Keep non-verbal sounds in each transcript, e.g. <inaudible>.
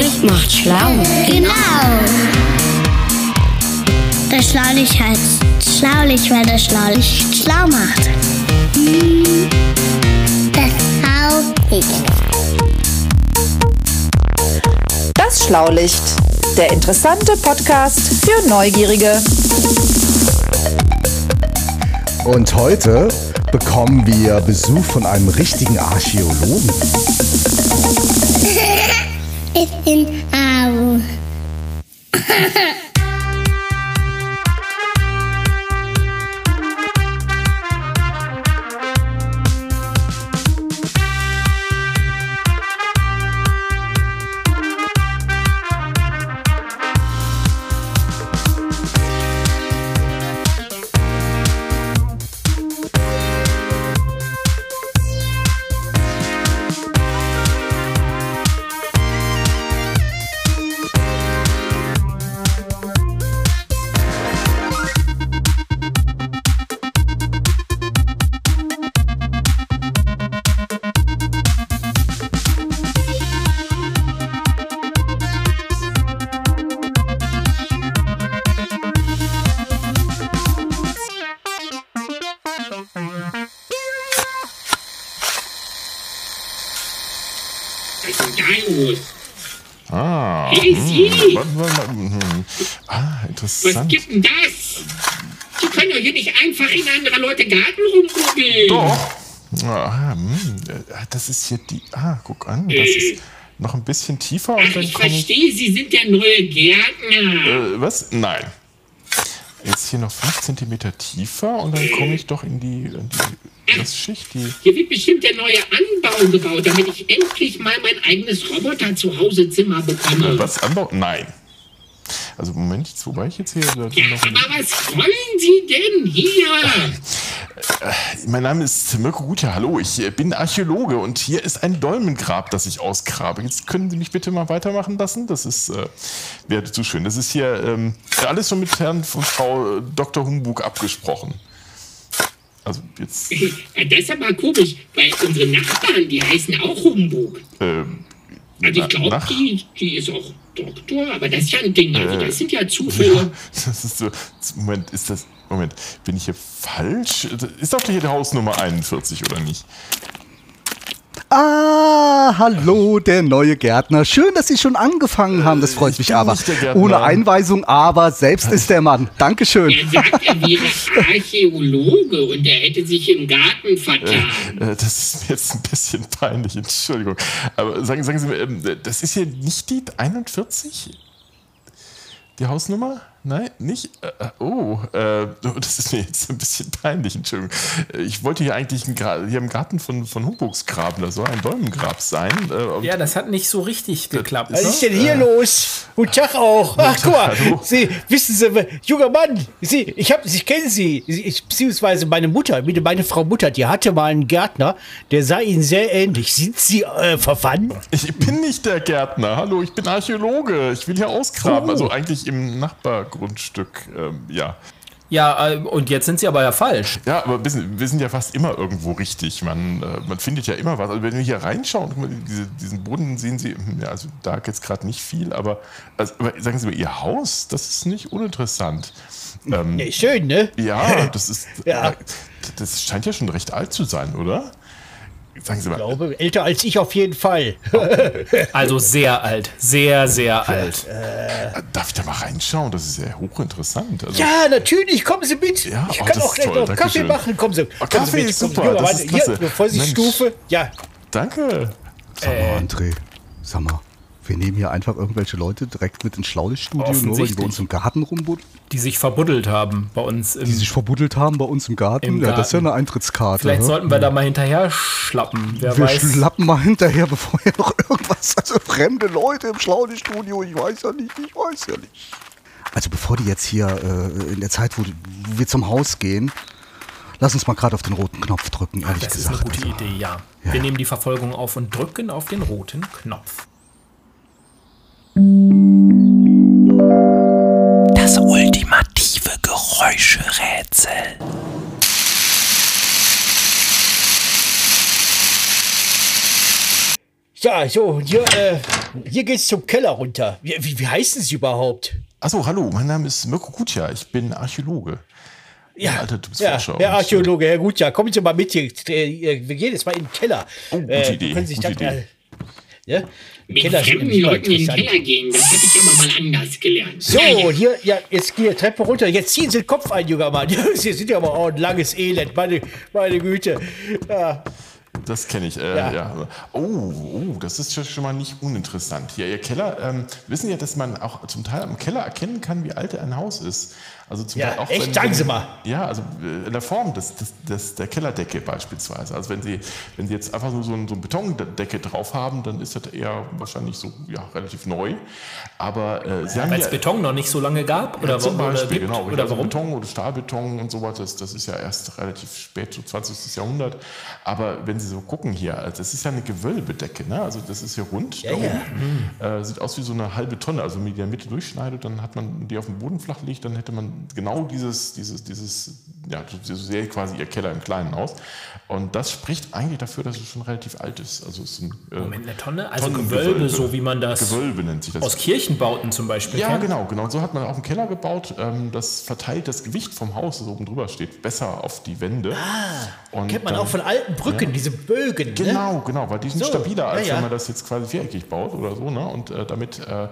Schlaulicht macht schlau. Genau. Das Schlaulicht heißt Schlaulicht, weil das Schlaulicht schlau macht. Das Schlaulicht. Das Schlaulicht, der interessante Podcast für Neugierige. Und heute bekommen wir Besuch von einem richtigen Archäologen. <laughs> Ich bin Au. Ah, Was interessant. gibt denn das? Sie können doch hier nicht einfach in andere Leute Garten rumgucken. Doch. Ah, hm, äh, das ist hier die. Ah, guck an. Das ist noch ein bisschen tiefer und Ach, dann ich verstehe, Sie sind der neue Gärtner. Äh, was? Nein. Jetzt hier noch 5 cm tiefer und dann komme ich doch in die, in die das Schicht, die. Hier wird bestimmt der neue Anbau gebaut, damit ich endlich mal mein eigenes Roboter-Zuhause-Zimmer bekomme. Was? Anbau? Nein. Also Moment, jetzt, wobei ich jetzt hier. Ja, aber was wollen Sie denn hier? Mein Name ist Mirko Gutjahr. Hallo, ich äh, bin Archäologe und hier ist ein Dolmengrab, das ich ausgrabe. Jetzt können Sie mich bitte mal weitermachen lassen. Das ist äh, wäre zu schön. Das ist hier ähm, alles schon mit Herrn und Frau äh, Dr. Humbug abgesprochen. Also jetzt. Das ist aber komisch, weil unsere Nachbarn, die heißen auch Humbug. Ähm, Also ich glaube, die, die ist auch Doktor, aber das ist ja ein Ding. Also Äh, das sind ja <laughs> Zufälle. Ja, das ist so. Moment, ist das. Moment, bin ich hier falsch? Ist doch hier die Hausnummer 41 oder nicht? Ah, hallo, der neue Gärtner. Schön, dass Sie schon angefangen haben. Das freut ich mich bin aber. Ohne Einweisung, aber selbst ist der Mann. Dankeschön. Er sagt, er wäre Archäologe und er hätte sich im Garten vertan. Äh, das ist mir jetzt ein bisschen peinlich, Entschuldigung. Aber sagen, sagen Sie mir, ähm, das ist hier nicht die 41? Die Hausnummer? Nein, nicht? Äh, äh, oh, äh, <laughs> das ist mir jetzt ein bisschen peinlich, Entschuldigung. Ich wollte hier eigentlich hier im Garten von, von Humbogs graben, da soll ein Dolmengrab sein. Äh, Ja, das hat nicht so richtig geklappt. Was Ne? ist denn hier los? Guten Tag auch. Ach, guck mal. Sie, wissen Sie, junger Mann, Sie, ich, hab, ich kenne Sie. Ich, beziehungsweise meine Mutter, meine Frau Mutter, die hatte mal einen Gärtner, der sah Ihnen sehr ähnlich. Sind Sie äh, verwandt? Ich bin nicht der Gärtner. Hallo, ich bin Archäologe. Ich will hier ausgraben. Oh. Also eigentlich im Nachbargrundstück. Ähm, ja. Ja, äh, und jetzt sind sie aber ja falsch. Ja, aber wir sind, wir sind ja fast immer irgendwo richtig. Man, äh, man findet ja immer was. Also wenn wir hier reinschauen, diese, diesen Boden sehen Sie, hm, ja, also da jetzt gerade nicht viel, aber, also, aber sagen Sie mal, Ihr Haus, das ist nicht uninteressant. Ähm, Nee, schön, ne? ja, <laughs> das ist. Ja. äh, Das scheint ja schon recht alt zu sein, oder? Sagen Sie mal. Ich glaube, älter als ich auf jeden Fall. <laughs> Also sehr alt. Sehr, sehr alt. äh, Darf ich da mal reinschauen? Das ist ja hochinteressant. Also, Ja, natürlich, kommen Sie mit. Ja, ich oh, kann auch gleich toll, noch Kaffee schön. machen. Kommen Sie. Oh, kommen Kaffee Sie mit. ist super, Junge, das ist hier, klasse. Vorsichtsstufe. Ja, Danke. Sag mal, André, sag mal, wir nehmen hier einfach irgendwelche Leute direkt mit ins Schlaulichtstudio, nur weil die bei uns im Garten rumbuddeln, Die sich verbuddelt haben bei uns. Im, die sich verbuddelt haben bei uns im Garten. Im Ja, das ist ja eine Eintrittskarte. vielleicht sollten wir da mal hinterher schlappen. Wer wir weiß. schlappen mal hinterher, <laughs> bevor hier noch irgendwas. Also fremde Leute im Schlaulichtstudio, ich weiß ja nicht, ich weiß ja nicht. Also bevor die jetzt hier äh, in der Zeit, wo, wo wir zum Haus gehen, lass uns mal gerade auf den roten Knopf drücken, ehrlich Das ist eine gesagt. gute Also, Idee, ja. Ja. Wir nehmen die Verfolgung auf und drücken auf den roten Knopf. Geräuscherätsel. Ja, so, hier, äh, hier geht's zum Keller runter. Wie, wie, wie heißen Sie überhaupt? Achso, hallo, mein Name ist Mirko Kutja, ich bin Archäologe. Ja, Alter, du bist ja, Forscher Herr und, Archäologe, Herr Gutja, kommen Sie mal mit hier. Äh, Wir gehen jetzt mal in den Keller. Oh, gute äh, Idee, Können Sie sich gute das, Idee. äh, ja? Mit fremden immer Leuten in den interessant. Keller gehen, das hätte ich aber mal anders gelernt. So, hier, ja, jetzt hier, Treppe runter. Jetzt ziehen Sie den Kopf ein, junger Mann. <laughs> Sie sind ja aber auch ein langes Elend, meine, meine Güte. Ja, Das kenne ich. Äh, Ja. ja. Oh, oh, das ist schon- schon mal nicht uninteressant. Hier, Ihr Keller, ähm, wissen ja, dass man auch zum Teil am Keller erkennen kann, wie alt ein Haus ist. Also zum Ja, Teil auch echt? Sagen Sie mal. Ja, also äh, in der Form des, des, des, der Kellerdecke beispielsweise. Also wenn Sie, wenn Sie jetzt einfach nur so, ein, so eine Betondecke drauf haben, dann ist das eher wahrscheinlich so ja, relativ neu. Aber äh, Sie haben Weil ja, es Beton noch nicht so lange gab? Oder, zum wa- oder Beispiel, gibt? genau. Oder also warum? Beton oder Stahlbeton und sowas, das, das ist ja erst relativ spät, so 20. Jahrhundert. Aber wenn Sie so gucken hier, also das ist ja eine Gewölbedecke, ne? also das ist hier rund. da ja. oben. Äh, sieht aus wie so eine halbe Tonne, also wenn man die in der Mitte durchschneidet, dann hat man die auf dem Boden flach liegt, dann hätte man genau dieses, dieses, dieses, ja, so sähe quasi Ihr Keller im Kleinen aus. Und das spricht eigentlich dafür, dass es schon relativ alt ist. Also es ist ein äh, Moment, eine Tonne? Also. Gewölbe, so wie man das Gewölbe nennt sich das. aus Kirchenbauten zum Beispiel Ja, kennt? genau, genau. Und so hat man auch einen Keller gebaut. Ähm, das verteilt das Gewicht vom Haus, das oben drüber steht, besser auf die Wände. Und Ah, kennt man dann- auch von alten Brücken, diese Bögen. Ne? Genau, genau, weil die sind So, stabiler, als ja, ja. wenn man das jetzt quasi viereckig baut oder so. Ne? Und äh, damit äh, äh,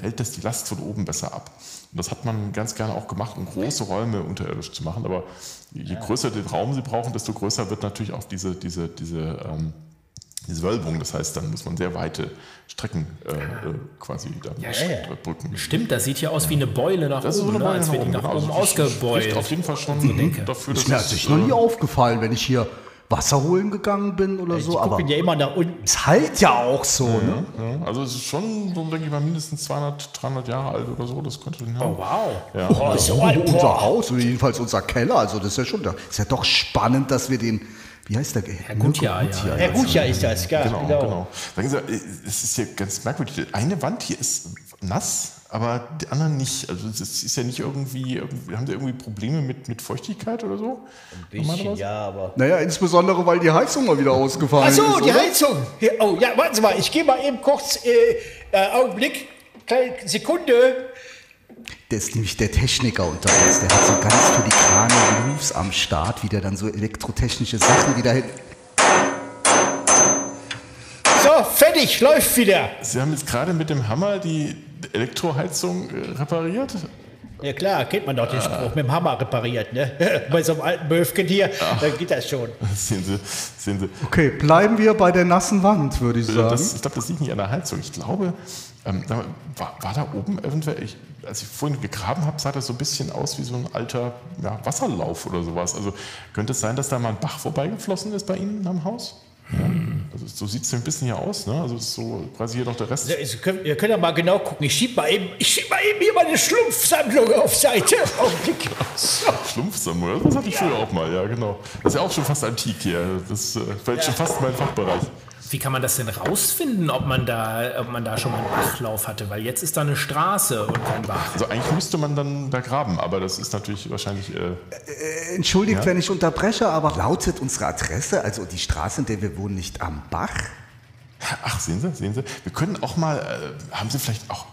hält das die Last von oben besser ab. Und das hat man ganz gerne auch gemacht, um große Räume unterirdisch zu machen. Aber je größer den Raum sie brauchen, desto größer wird natürlich auch diese, diese, diese, ähm, diese Wölbung. Das heißt, dann muss man sehr weite Strecken äh, äh, quasi da drücken. Stimmt, das sieht ja aus wie eine Beule nach Das ist so oben, ne? Beule als wäre die oben. nach oben Also das ausgebeult. auf jeden Fall schon dafür, dass Ist mir es, natürlich noch nie äh, aufgefallen, wenn ich hier Wasser holen gegangen bin oder so. Die Aber gucken ja immer nach unten. es halt ja auch so, ne? Ja, also es ist schon, so denke ich mal, mindestens 200, 300 Jahre alt oder so. Das könnte den haben. Oh, wow. Ja. Oh, so alt, unser boah. Haus, oder jedenfalls unser Keller. Also das ist ja schon, da ist ja doch spannend, dass wir den, wie heißt der? Herr Gutjahr, ja. Herr Gutjahr ist das, ja, Genau, genau. genau. Sagen Sie, es ist hier ganz merkwürdig. Eine Wand hier ist nass, aber die anderen nicht. Also es ist ja nicht irgendwie, haben Sie irgendwie Probleme mit, mit Feuchtigkeit oder so? Bisschen, Normalerweise? ja, aber. Naja, insbesondere, weil die Heizung mal wieder ausgefallen Ach ist. so, die oder? Heizung. Hier, oh, ja, warten Sie mal, ich gehe mal eben kurz, äh, äh, Augenblick, kleine Sekunde. Der ist nämlich der Techniker unter uns. Der hat so ganz filigrane Moves am Start, wie der dann so elektrotechnische Sachen wieder hin. So, fertig, läuft wieder. Sie haben jetzt gerade mit dem Hammer die Elektroheizung äh, repariert? Ja klar, kennt man doch den Spruch, mit dem Hammer repariert, ne? <laughs> Bei so einem alten Möfken hier, da geht das schon. <laughs> Sehen Sie, sehen Sie. Okay, bleiben wir bei der nassen Wand, würde ich sagen. Das, ich glaube, das liegt nicht an der Heizung. Ich glaube, ähm, war, war da oben eventuell, ich, als ich vorhin gegraben habe, sah das so ein bisschen aus wie so ein alter ja, Wasserlauf oder sowas. Also könnte es sein, dass da mal ein Bach vorbeigeflossen ist bei Ihnen am Haus? Ja. Also so sieht es ein bisschen hier aus, ne? Also ist so quasi hier noch der Rest. Ja, Sie können, ihr könnt ja mal genau gucken. Ich schieb mal eben, ich schieb mal eben hier meine Schlumpfsammlung auf Seite. <laughs> Augenblick. Schlumpfsammlung, das hatte ich früher auch mal, ja genau. Das ist ja auch schon fast antik hier. Das äh, fällt schon fast in meinen Fachbereich. Wie kann man das denn rausfinden, ob man da, ob man da schon mal einen Bachlauf hatte? Weil jetzt ist da eine Straße und kein Bach. Also eigentlich müsste man dann da graben, aber das ist natürlich wahrscheinlich... Äh, Entschuldigt, wenn ich unterbreche, aber lautet unsere Adresse, also die Straße, in der wir wohnen, nicht am Bach? Ach, sehen Sie, sehen Sie. Wir können auch mal, äh, haben Sie vielleicht auch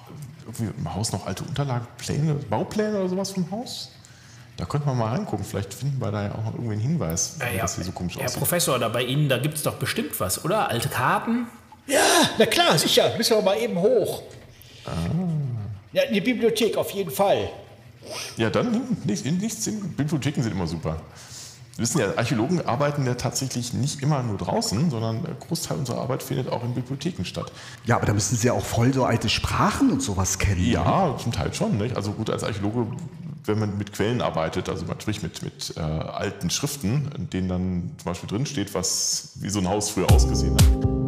irgendwie im Haus noch alte Unterlagen, Pläne, Baupläne oder sowas vom Haus? Da könnten wir mal reingucken. Vielleicht finden wir da ja auch noch irgendwie einen Hinweis, Ja, wie ja. das hier so komisch Herr aussieht. Professor, da bei Ihnen, da gibt es doch bestimmt was, oder? Alte Karten? Ja, na klar, sicher. Müssen wir mal eben hoch. Ja, in die Bibliothek auf jeden Fall. Ja, dann nichts, nichts in Bibliotheken sind immer super. Sie wissen ja, Archäologen arbeiten ja tatsächlich nicht immer nur draußen, sondern ein Großteil unserer Arbeit findet auch in Bibliotheken statt. Ja, aber da müssen Sie ja auch voll so alte Sprachen und sowas kennen. ne? Ja, zum Teil schon. Nicht? Also gut, als Archäologe, wenn man mit Quellen arbeitet, also natürlich mit, mit äh, alten Schriften, in denen dann zum Beispiel drinsteht, was wie so ein Haus früher ausgesehen hat.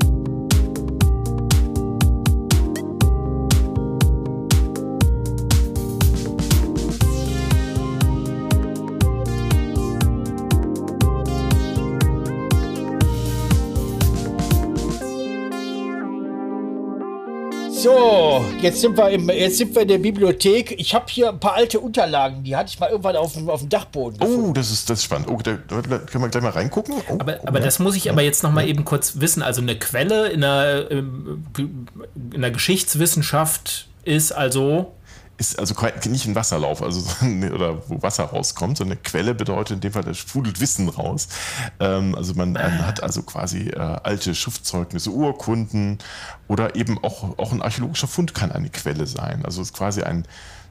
So, jetzt sind wir im, jetzt sind wir in der Bibliothek. Ich habe hier ein paar alte Unterlagen, die hatte ich mal irgendwann auf dem, auf dem Dachboden. Oh, das ist, das ist spannend. Oh, da, da können wir gleich mal reingucken. Oh, Aber, aber das muss ich aber jetzt noch mal eben kurz wissen. Also eine Quelle in der, ähm, in der Geschichtswissenschaft ist also ist also nicht ein Wasserlauf, also <laughs> oder wo Wasser rauskommt, sondern eine Quelle bedeutet in dem Fall, da sprudelt Wissen raus. Ähm, also man, man hat also quasi äh, alte Schriftzeugnisse, Urkunden oder eben auch, auch ein archäologischer Fund kann eine Quelle sein. Also es ist quasi ein, äh,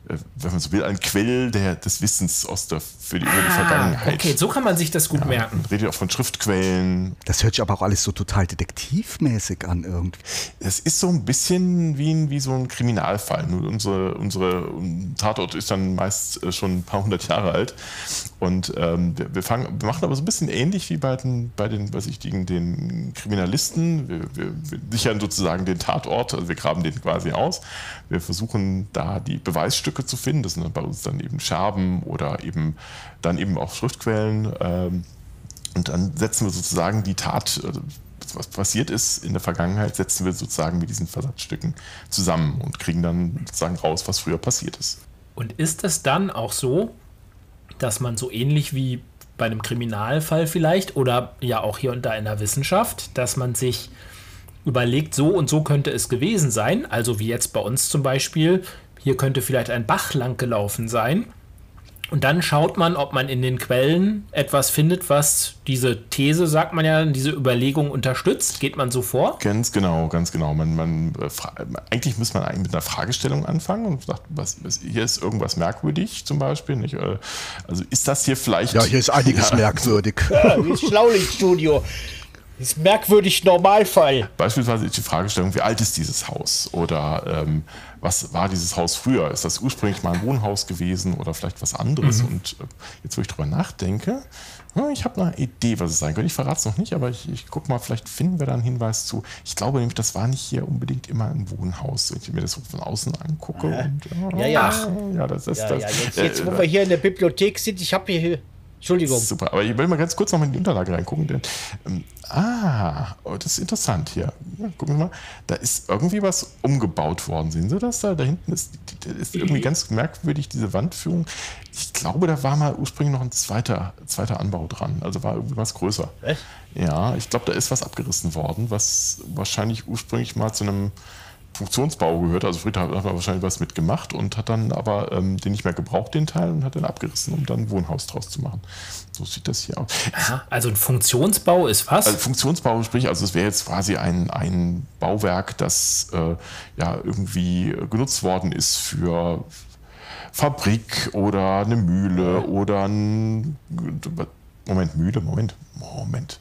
wenn man so will, ein Quell der, des Wissens aus der, für die, über die Vergangenheit. Ah, Okay, so kann man sich das gut merken. Man redet auch von Schriftquellen. Das hört sich aber auch alles so total detektivmäßig an irgendwie. Es ist so ein bisschen wie, ein, wie so ein Kriminalfall. Nur unsere, unsere Tatort ist dann meist äh, schon ein paar hundert Jahre alt. Und ähm, wir, wir, fangen, wir machen aber so ein bisschen ähnlich wie bei den, bei den Besichtigen, den Kriminalisten. Wir, wir, wir sichern sozusagen den Tatort, also wir graben den quasi aus. Wir versuchen da die Beweisstücke zu finden. Das sind bei uns dann eben Scherben oder eben dann eben auch Schriftquellen. Ähm, und dann setzen wir sozusagen die Tat, also was passiert ist in der Vergangenheit, setzen wir sozusagen mit diesen Versatzstücken zusammen und kriegen dann sozusagen raus, was früher passiert ist. Und ist es dann auch so, dass man so ähnlich wie bei einem Kriminalfall vielleicht oder ja auch hier und da in der Wissenschaft, dass man sich überlegt, so und so könnte es gewesen sein, also wie jetzt bei uns zum Beispiel, hier könnte vielleicht ein Bach lang gelaufen sein. Und dann schaut man, ob man in den Quellen etwas findet, was diese These, sagt man ja, diese Überlegung unterstützt. Geht man so vor? Ganz genau, ganz genau. Man, man, äh, eigentlich muss man eigentlich mit einer Fragestellung anfangen und sagt, was, was, hier ist irgendwas merkwürdig zum Beispiel. Nicht? Also ist das hier vielleicht. Ja, hier ist einiges <laughs> Ja. merkwürdig. Ja, wie das Schlaulichtstudio. Das ist merkwürdig Normalfall. Beispielsweise ist die Fragestellung, wie alt ist dieses Haus? Oder ähm, was war dieses Haus früher? Ist das ursprünglich mal ein Wohnhaus gewesen oder vielleicht was anderes? Mhm. Und äh, jetzt, wo ich drüber nachdenke, ich habe eine Idee, was es sein könnte. Ich verrate es noch nicht, aber ich, ich gucke mal, vielleicht finden wir da einen Hinweis zu. Ich glaube nämlich, das war nicht hier unbedingt immer ein Wohnhaus, wenn ich mir das so von außen angucke. Und, Ja, ja. ja, das ist Ja, das. ja, jetzt, äh, jetzt, wo wir hier in der Bibliothek sind, ich habe hier. Entschuldigung. Super, aber ich will mal ganz kurz noch mal in die Unterlage reingucken. Denn, ähm, ah, oh, das ist interessant hier. Ja, gucken wir mal. Da ist irgendwie was umgebaut worden. Sehen Sie das da? Da hinten ist, da ist irgendwie ganz merkwürdig diese Wandführung. Ich glaube, da war mal ursprünglich noch ein zweiter, zweiter Anbau dran. Also war irgendwie was größer. Was? Ja, ich glaube, da ist was abgerissen worden, was wahrscheinlich ursprünglich mal zu einem Funktionsbau gehört. Also Fried hat, da wahrscheinlich was mitgemacht und hat dann aber ähm, den nicht mehr gebraucht, den Teil, und hat den abgerissen, um dann ein Wohnhaus draus zu machen. So sieht das hier aus. Aha, also ein Funktionsbau ist was? Also Funktionsbau, sprich, also es wäre jetzt quasi ein, ein Bauwerk, das äh, ja irgendwie genutzt worden ist für Fabrik oder eine Mühle oder ein Moment, Mühle, Moment, Moment.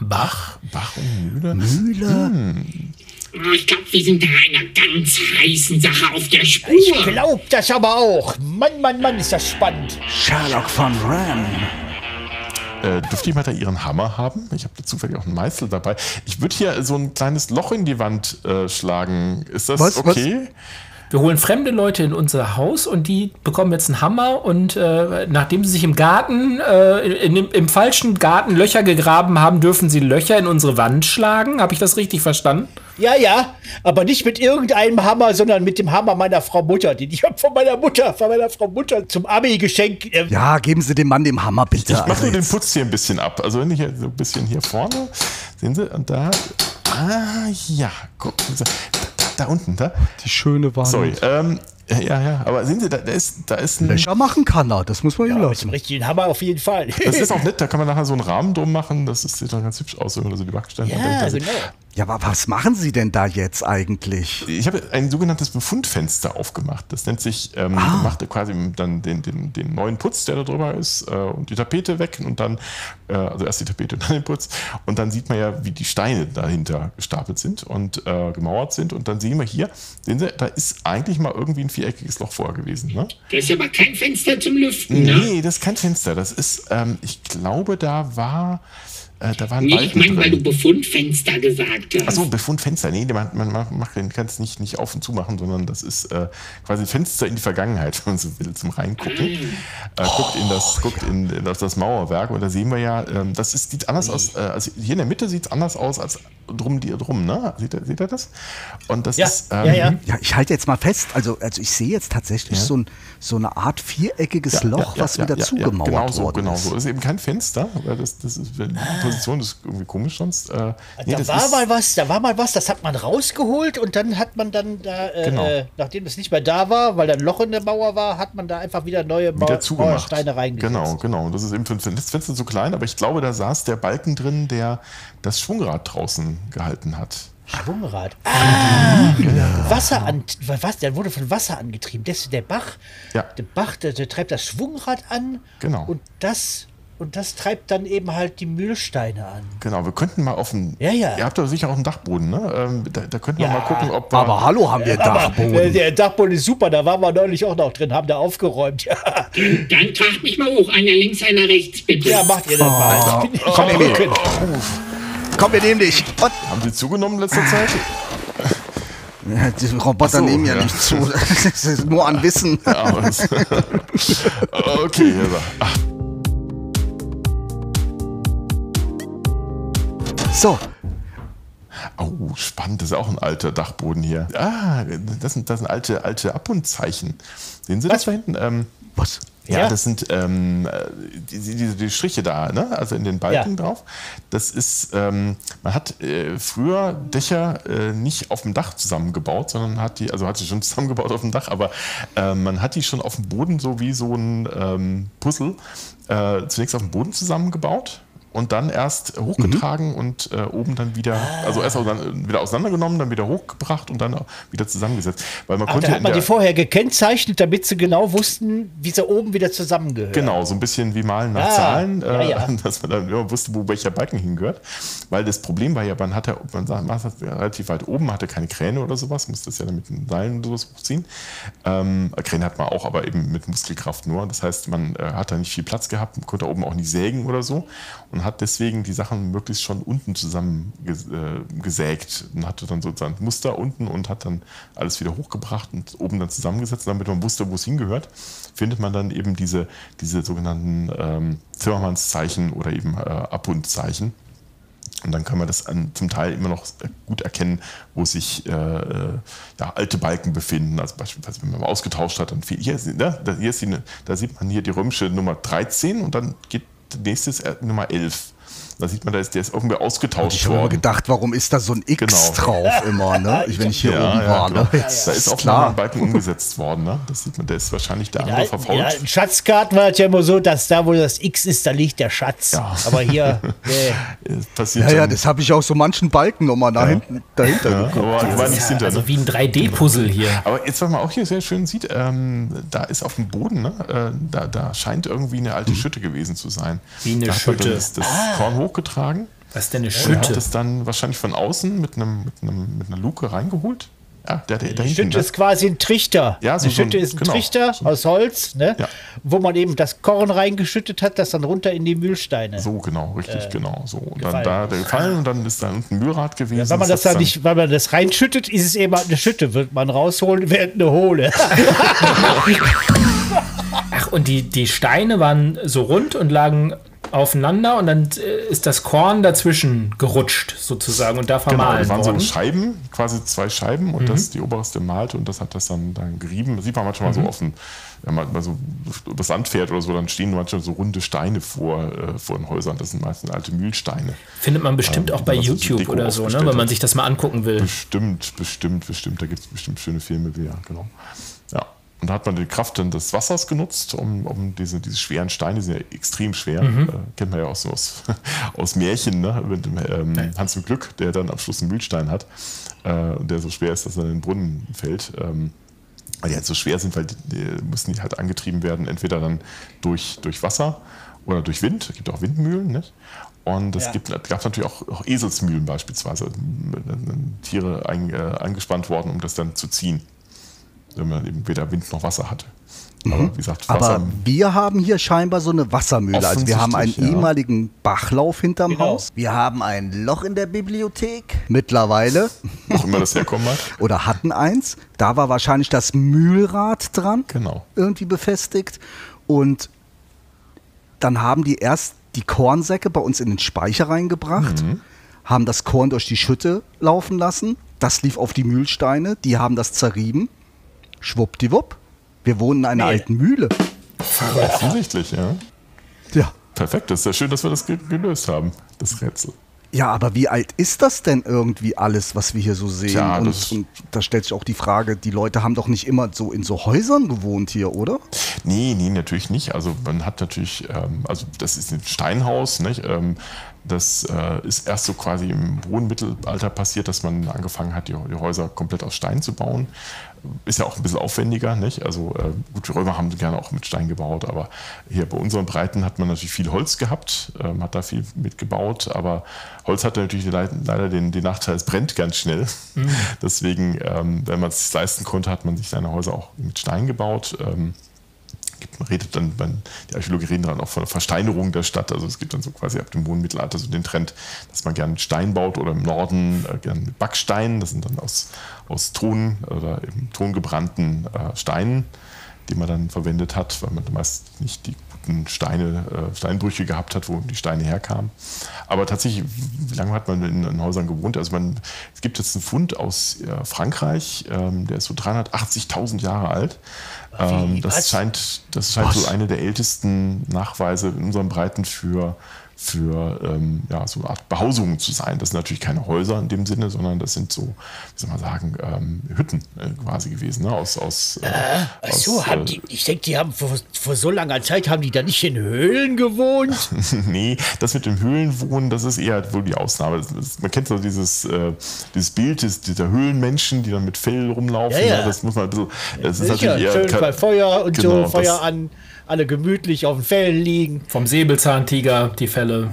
Bach. Bach und Mühle? Oh, ich glaube, wir sind da einer ganz heißen Sache auf der Spur. Ich glaub das aber auch. Mann, Mann, Mann, ist das spannend. Sherlock von Ram. Äh, dürfte jemand da ihren Hammer haben? Ich habe da zufällig auch einen Meißel dabei. Ich würde hier so ein kleines Loch in die Wand äh, schlagen. Ist das Was, was? okay? Wir holen fremde Leute in unser Haus und die bekommen jetzt einen Hammer und äh, nachdem sie sich im Garten, äh, in, im, im falschen Garten Löcher gegraben haben, dürfen sie Löcher in unsere Wand schlagen. Habe ich das richtig verstanden? Ja, ja, aber nicht mit irgendeinem Hammer, sondern mit dem Hammer meiner Frau Mutter, den ich hab von meiner Mutter, von meiner Frau Mutter zum Abi-Geschenk. Äh, Ja, geben Sie dem Mann dem Hammer bitte. Ich mache Also nur den Putz hier ein bisschen ab. Also wenn ich hier so ein bisschen hier vorne, sehen Sie, und da, ah ja, gucken Sie, da, da, da unten, da. die schöne Wand. Sorry, ähm, ja, ja, aber sehen Sie, da, da ist, da ist ein, Löcher machen kann er, das muss man ihm mit dem lassen. richtigen Hammer auf jeden Fall. das ist auch nett, da kann man nachher so einen Rahmen drum machen, das ist, sieht dann ganz hübsch aus, wenn man so die Backsteine ja, genau. Ja, aber was machen Sie denn da jetzt eigentlich? Ich habe ein sogenanntes Befundfenster aufgemacht. Das nennt sich, ähm, Ah. macht quasi dann den, den, den neuen Putz, der da drüber ist, äh, und die Tapete weg und dann, äh, also erst die Tapete und dann den Putz. Und dann sieht man ja, wie die Steine dahinter gestapelt sind und äh, gemauert sind. Und dann sehen wir hier, sehen Sie, da ist eigentlich mal irgendwie ein viereckiges Loch vorher gewesen. Ne? Das ist aber kein Fenster zum Lüften, ne? Nee, das ist kein Fenster. Das ist, ähm, ich glaube, da war Äh, da waren Nee, ich Balken meine, weil du. Befundfenster gesagt hast. Achso, Befundfenster. Nee, man, man, man macht kann es nicht, nicht auf und zu machen, sondern das ist äh, quasi Fenster in die Vergangenheit, <laughs> wenn man so will, zum Reingucken. Äh, guckt in das, guckt in, in das, das Mauerwerk und da sehen wir ja, ähm, das ist, sieht anders aus. Äh, also hier in der Mitte sieht es anders aus als drum, die drum, ne? Seht ihr, seht ihr das? Und das Ja, ist. ähm, ja, ja. Ja, ich halte jetzt mal fest, also, also ich sehe jetzt tatsächlich so, ein, so eine Art viereckiges Loch, was wieder zugemauert genau so, worden genau ist. so. Das ist eben kein Fenster, weil das, das ist, die Position ist irgendwie komisch sonst. Äh, nee, da das war mal was, da war mal was, das hat man rausgeholt und dann hat man dann da, äh, Genau. äh, nachdem es nicht mehr da war, weil da ein Loch in der Mauer war, hat man da einfach wieder neue Mau wieder. Mauersteine reingesetzt. Genau, genau. Das ist eben für das Fenster so klein, aber ich glaube, da saß der Balken drin, der das Schwungrad draußen gehalten hat. Schwungrad. Ah, Wasser an, was, der wurde von Wasser angetrieben. Das, der Bach, Ja. der Bach, der, der treibt das Schwungrad an. Genau. Und das, und das treibt dann eben halt die Mühlsteine an. Genau, wir könnten mal auf dem. Ja, ja. Ihr habt doch sicher auch einen Dachboden, ne? Ähm, da, da könnten wir Ja. mal gucken, ob wir. Aber hallo, haben wir Aber Dachboden. äh, der Dachboden ist super, da waren wir neulich auch noch drin, haben da aufgeräumt. Ja, Dann tragt mich mal hoch, einer links, einer rechts, bitte. ja macht ihr das mal. Ich bin, ich Komm, Emil. Rücken. Komm, wir nehmen dich. Und, haben Sie zugenommen in letzter Zeit? ja, die Roboter so, nehmen ja, ja. nicht zu. <laughs> Das ist nur an Wissen. Ja, aber <laughs> okay, also. <laughs> So, oh, spannend, das ist auch ein alter Dachboden hier. Ah, das sind, das sind alte, alte Abundzeichen. Sehen Sie das da hinten? Ähm, was? Ja, Ja. das sind ähm, äh, die, die, die- die Striche da, ne? also in den Balken Ja. drauf. Das ist, ähm, man hat äh, früher Dächer äh, nicht auf dem Dach zusammengebaut, sondern hat die, also hat sie schon <laughs> zusammengebaut auf dem Dach, aber äh, man hat die schon auf dem Boden so wie so ein ähm, Puzzle äh, zunächst auf dem Boden zusammengebaut. Und dann erst hochgetragen und äh, oben dann wieder, also erst auseinander, wieder auseinandergenommen, dann wieder hochgebracht und dann wieder zusammengesetzt. Weil man Ach, konnte da hat man die vorher gekennzeichnet, damit sie genau wussten, wie sie oben wieder zusammengehören. Genau, so ein bisschen wie Malen nach Ah, Zahlen, ja, äh, ja. <laughs> dass man dann immer wusste, wo welcher Balken hingehört. Weil das Problem war ja, man hatte, man saß relativ weit oben, hatte keine Kräne oder sowas, musste das ja dann mit den Seilen oder sowas hochziehen. Ähm, Kräne hat man auch, aber eben mit Muskelkraft nur. Das heißt, man äh, hat da nicht viel Platz gehabt, man konnte oben auch nicht sägen oder so und hat deswegen die Sachen möglichst schon unten zusammen ges äh, und hatte dann sozusagen Muster unten und hat dann alles wieder hochgebracht und oben dann zusammengesetzt, damit man wusste, wo es hingehört, findet man dann eben diese, diese sogenannten ähm, Zimmermannszeichen oder eben äh, Abundzeichen. Und dann kann man das an, zum Teil immer noch gut erkennen, wo sich äh, äh, ja, alte Balken befinden. Also beispielsweise, wenn man mal ausgetauscht hat, dann fehlt hier, ne, da, hier ist die, da sieht man hier die römische Nummer 13 und dann geht nächstes äh, Nummer 11. Da sieht man, da ist der ist irgendwie ausgetauscht Ich habe immer worden. gedacht, warum ist da so ein X Genau. drauf immer, ne? Ich, wenn ich hier oben war. genau. Ne? Da Jetzt ist auch klar. mal ein Balken umgesetzt worden. Ne? Das sieht man, der ist wahrscheinlich der andere Ja, verfault. ja, in Schatzkarten war es ja immer so, dass da, wo das X ist, da liegt der Schatz. Ja. Aber hier, <laughs> nee. Passiert Ja, ja, das habe ich auch so manchen Balken nochmal da hinten, dahinter ja, geguckt. aber war nicht hinter, Also ne? wie ein 3D-Puzzle hier. Aber jetzt, was man auch hier sehr schön sieht, ähm, da ist auf dem Boden, ne, äh, da, da scheint irgendwie eine alte Schütte gewesen zu sein. Wie eine da Schütte. Das, das Korn hochgetragen Was ist denn eine und Schütte? hat es dann wahrscheinlich von außen mit, einem, mit, einem, mit einer Luke reingeholt. Ja, der, der, hinten, Schütte ne? ist quasi ein Trichter. Ja, so- Eine so Schütte ein- ist ein genau. Trichter So- aus Holz, ne? Ja. wo man eben das Korn reingeschüttet hat, das dann runter in die Mühlsteine. So, genau, richtig, genau. So. Und dann da der gefallen und dann ist da unten ein Mühlrad gewesen. Ja, wenn man das hat's dann nicht, wenn man das reinschüttet, ist es eben halt eine Schütte. Wird man rausholen, <laughs> wird eine Hohle. <laughs> <laughs> Ach, und die, die Steine waren so rund und lagen aufeinander und dann äh, ist das Korn dazwischen gerutscht sozusagen und da Genau, vermahlen das waren worden. so Scheiben, quasi zwei Scheiben und Mhm. das die oberste malte und das hat das dann, dann gerieben. Das sieht man manchmal Mhm. so dem, wenn man mal so über Sand fährt oder so, dann stehen manchmal so runde Steine vor, äh, vor den Häusern. Das sind meistens alte Mühlsteine. Findet man bestimmt Ähm, auch bei so YouTube Deko oder so, ne, wenn man sich das mal angucken will. Bestimmt, bestimmt, bestimmt. Da gibt es bestimmt schöne Filme, wie, ja, genau. Und da hat man die Kraft des Wassers genutzt, um, um diese, diese schweren Steine, die sind ja extrem schwer. Mhm. Äh, kennt man ja auch so aus, <laughs> aus Märchen, ne? Mit dem, ähm, Hans im Glück, der dann am Schluss einen Mühlstein hat, äh, und der so schwer ist, dass er in den Brunnen fällt. Ähm, weil die halt so schwer sind, weil die, die müssen die halt angetrieben werden, entweder dann durch, durch Wasser oder durch Wind. Es gibt auch Windmühlen, nicht? Und es Ja. gibt, gab natürlich auch, auch Eselsmühlen beispielsweise, Tiere ein, äh, angespannt worden, um das dann zu ziehen. Wenn man eben weder Wind noch Wasser hatte. Aber wie gesagt, Aber Wasser, wir haben hier scheinbar so eine Wassermühle. Also wir haben einen ja. ehemaligen Bachlauf hinterm Genau. Haus. Wir haben ein Loch in der Bibliothek. Mittlerweile. wo auch immer das herkommen mag. <laughs> Oder hatten eins. Da war wahrscheinlich das Mühlrad dran. Genau. Irgendwie befestigt. Und dann haben die erst die Kornsäcke bei uns in den Speicher reingebracht, Mhm. haben das Korn durch die Schütte laufen lassen. Das lief auf die Mühlsteine. Die haben das zerrieben. Schwuppdiwupp. Wir wohnen in einer Mehl. alten Mühle. Offensichtlich, ja. Ja. Perfekt, das ist ja schön, dass wir das ge- gelöst haben, das Rätsel. Ja, aber wie alt ist das denn irgendwie alles, was wir hier so sehen? Tja, und, das- und da stellt sich auch die Frage, die Leute haben doch nicht immer so in so Häusern gewohnt hier, oder? Nee, nee, natürlich nicht. Also man hat natürlich, ähm, also das ist ein Steinhaus, nicht? Ähm, das äh, ist erst so quasi im hohen Mittelalter passiert, dass man angefangen hat, die, die Häuser komplett aus Stein zu bauen. Ist ja auch ein bisschen aufwendiger, nicht? Also äh, gut, die Römer haben gerne auch mit Stein gebaut, aber hier bei unseren Breiten hat man natürlich viel Holz gehabt, ähm, hat da viel mitgebaut, aber Holz hat natürlich leid- leider den, den Nachteil, es brennt ganz schnell. <laughs> Deswegen, ähm, wenn man es sich leisten konnte, hat man sich seine Häuser auch mit Stein gebaut. Ähm, gibt, man redet dann, man, die Archäologen reden dann auch von der Versteinerung der Stadt. Also es gibt dann so quasi ab dem hohen Mittelalter so den Trend, dass man gerne Stein baut oder im Norden äh, gerne mit Backstein. Das sind dann aus, aus Ton oder eben tongebrannten äh, Steinen, die man dann verwendet hat, weil man meist nicht die guten Steine, äh, Steinbrüche gehabt hat, wo die Steine herkamen. Aber tatsächlich, wie lange hat man in, in Häusern gewohnt? Also man, es gibt jetzt einen Fund aus äh, Frankreich, ähm, der ist so 380.000 Jahre alt. Ähm, das scheint, das scheint so eine der ältesten Nachweise in unseren Breiten für, für ähm, ja, so eine Art Behausungen zu sein. Das sind natürlich keine Häuser in dem Sinne, sondern das sind so, wie soll man sagen, ähm, Hütten äh, quasi gewesen. Ne? Aus, aus, äh, so, aus, haben äh, die, ich denke, die haben vor, vor so langer Zeit, haben die da nicht in Höhlen gewohnt? <laughs> nee, das mit dem Höhlenwohnen, das ist eher wohl die Ausnahme. Das, das, man kennt so dieses, äh, dieses Bild des, dieser Höhlenmenschen, die dann mit Fell rumlaufen. Ja, ja. Ne? Das muss man ein bisschen. Das ist Sicher, natürlich eher. schön bei Feuer und Genau, so, Feuer das- an, alle gemütlich auf den Fellen liegen. Vom Säbelzahntiger, die Fälle.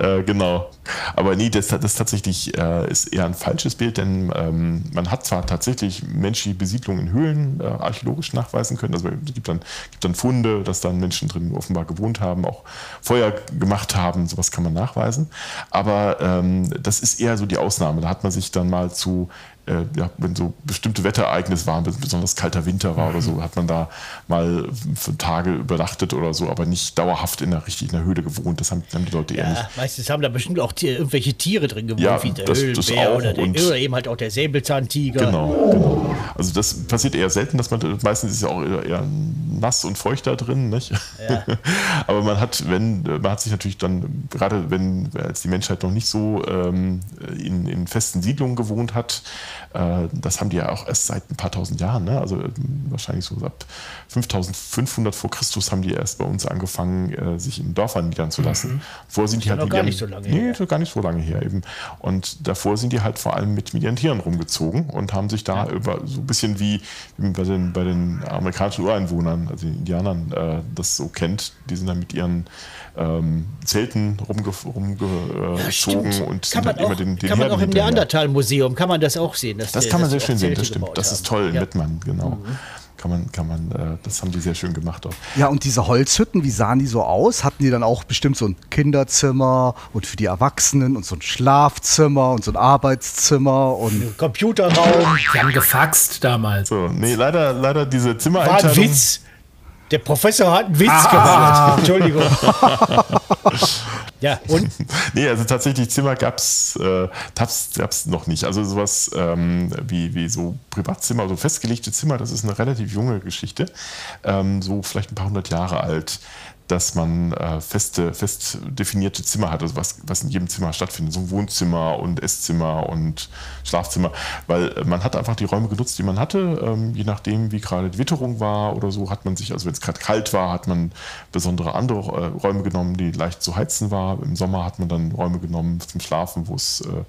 Äh, genau. Aber nee, das, das tatsächlich äh, ist eher ein falsches Bild, denn ähm, man hat zwar tatsächlich menschliche Besiedlung in Höhlen äh, archäologisch nachweisen können. Also es gibt dann, gibt dann Funde, dass dann Menschen drin offenbar gewohnt haben, auch Feuer gemacht haben, sowas kann man nachweisen. Aber ähm, das ist eher so die Ausnahme. Da hat man sich dann mal zu äh, ja, wenn so bestimmte Wetterereignisse waren, besonders kalter Winter war oder so, hat man da mal für Tage übernachtet oder so, aber nicht dauerhaft in der richtig in der Höhle gewohnt. Das haben, haben die Leute eher nicht. Ja, meistens haben da bestimmt auch Tier, irgendwelche Tiere drin gewohnt, Ja, wie der das- das Höhlenbär auch oder, der, oder eben halt auch der Säbelzahntiger. Genau, genau. Also das passiert eher selten, dass man meistens ist ja auch eher, eher nass und feucht da drin, nicht? <laughs> Aber man hat, wenn, man hat sich natürlich dann, gerade wenn als die Menschheit noch nicht so ähm, in, in festen Siedlungen gewohnt hat, äh, das haben die ja auch erst seit ein paar tausend Jahren, ne? Also äh, wahrscheinlich so ab 5500 vor Christus haben die erst bei uns angefangen, äh, sich in Dörfern niederzulassen. Vorher sind die halt gar nicht so lange nee, her. gar nicht so lange her eben. Und davor sind die halt vor allem mit, mit ihren Tieren rumgezogen und haben sich da über so ein bisschen wie, wie bei, den, bei den amerikanischen Ureinwohnern, also den Indianern, äh, das so kennt. Die sind dann mit ihren ähm, Zelten rumgezogen rumge, gezogen und kann sind man dann auch, immer den, den kann man Herden auch im hinterher. Neandertal-Museum, kann man das auch sehen. dass Das der- kann man sehr die schön sehen, Zelte das stimmt. Das ist toll in Ja. Mettmann, genau. Kann man, kann man, äh, das haben die sehr schön gemacht auch. Ja, und diese Holzhütten, wie sahen die so aus? Hatten die dann auch bestimmt so ein Kinderzimmer und für die Erwachsenen und so ein Schlafzimmer und so ein Arbeitszimmer und Computerraum. Die haben gefaxt damals. So, nee, leider, leider diese War ein Zimmereinteilung. Witz. Der Professor hat einen Witz gemacht. Entschuldigung. <laughs> ja, und? Nee, also tatsächlich Zimmer gab's äh, gab's, gab's noch nicht. Also sowas ähm, wie, wie so Privatzimmer, so festgelegte Zimmer, das ist eine relativ junge Geschichte. Ähm, so vielleicht ein paar hundert Jahre alt, dass man äh, feste, fest definierte Zimmer hat, also was, was in jedem Zimmer stattfindet. So ein Wohnzimmer und Esszimmer und Schlafzimmer. Weil äh, man hat einfach die Räume genutzt, die man hatte. Ähm, je nachdem, wie gerade die Witterung war oder so, hat man sich, also wenn es gerade kalt war, hat man besondere andere äh, Räume genommen, die leicht zu heizen war. Im Sommer hat man dann Räume genommen zum Schlafen, wo es, äh,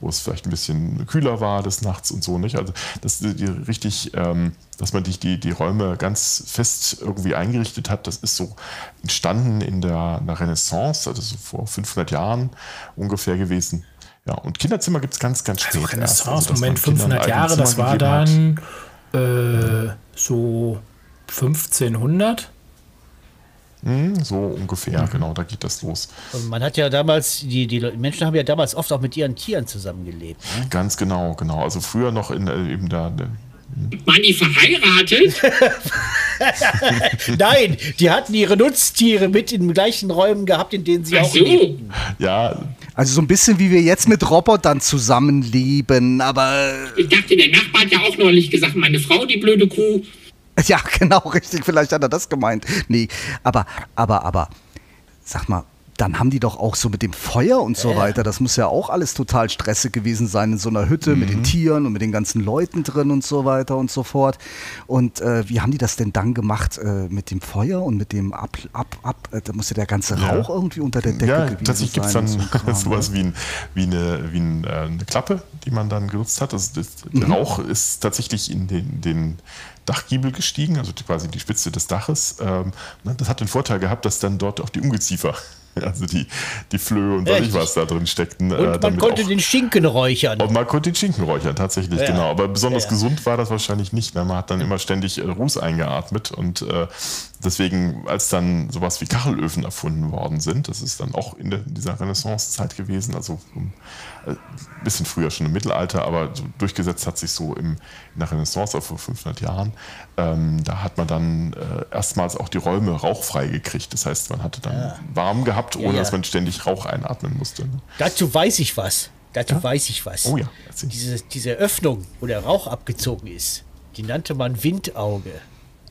wo es vielleicht ein bisschen kühler war des Nachts und so. Nicht? Also das ist die richtig, ähm, dass man die, die, die Räume ganz fest irgendwie eingerichtet hat, das ist so entstanden in der, in der Renaissance, also so vor 500 Jahren ungefähr gewesen. Ja, und Kinderzimmer gibt es ganz, ganz spät. Also, dass Moment, man Kindern 500 ein Jahre, das war dann Äh, so 1500? Hm, so ungefähr, genau, da geht das los. Und man hat ja damals, die, die Menschen haben ja damals oft auch mit ihren Tieren zusammengelebt. Ne? Ganz genau, genau. Also früher noch in äh, eben da. äh, Waren die verheiratet? <laughs> Nein, die hatten ihre Nutztiere mit in den gleichen Räumen gehabt, in denen sie Ach auch so. lebten. Ja, Also so ein bisschen wie wir jetzt mit Robotern zusammenleben, aber Ich dachte, der Nachbar hat ja auch neulich gesagt, meine Frau, die blöde Kuh. <laughs> ja, genau, richtig, vielleicht hat er das gemeint. Nee, aber, aber, aber, sag mal, dann haben die doch auch so mit dem Feuer und so weiter, das muss ja auch alles total stressig gewesen sein in so einer Hütte mit den Tieren und mit den ganzen Leuten drin und so weiter und so fort. Und äh, wie haben die das denn dann gemacht äh, mit dem Feuer und mit dem Ab, ab, ab, äh, da musste der ganze Ja. Rauch irgendwie unter der Decke ja, gewesen tatsächlich gibt es sein. dann so <laughs> sowas ne? wie, ein, wie, eine, wie ein, äh, eine Klappe, die man dann genutzt hat. Also das, der Mhm. Rauch ist tatsächlich in den, den Dachgiebel gestiegen, also quasi die Spitze des Daches. Ähm, ne, das hat den Vorteil gehabt, dass dann dort auch die Ungeziefer, <laughs> also die, die Flöhe und ich was da drin steckten. äh, Und man damit konnte auch- den Schinken räuchern. Und man konnte den Schinken räuchern, tatsächlich, Ja. genau. Aber besonders Ja, ja. gesund war das wahrscheinlich nicht. Ne? Man hat dann immer ständig äh, Ruß eingeatmet und äh, deswegen, als dann sowas wie Kachelöfen erfunden worden sind, das ist dann auch in, der, in dieser Renaissance-Zeit gewesen, also um, äh, ein bisschen früher schon im Mittelalter, aber so durchgesetzt hat sich so im, in der Renaissance, auch vor 500 Jahren. Ähm, da hat man dann äh, erstmals auch die Räume rauchfrei gekriegt. Das heißt, man hatte dann warm gehabt, ohne Ja, ja. dass man ständig Rauch einatmen musste. Ne? Dazu weiß ich was. Dazu weiß ich was. Oh ja, erzähl. Diese, diese Öffnung, wo der Rauch abgezogen ist, die nannte man Windauge.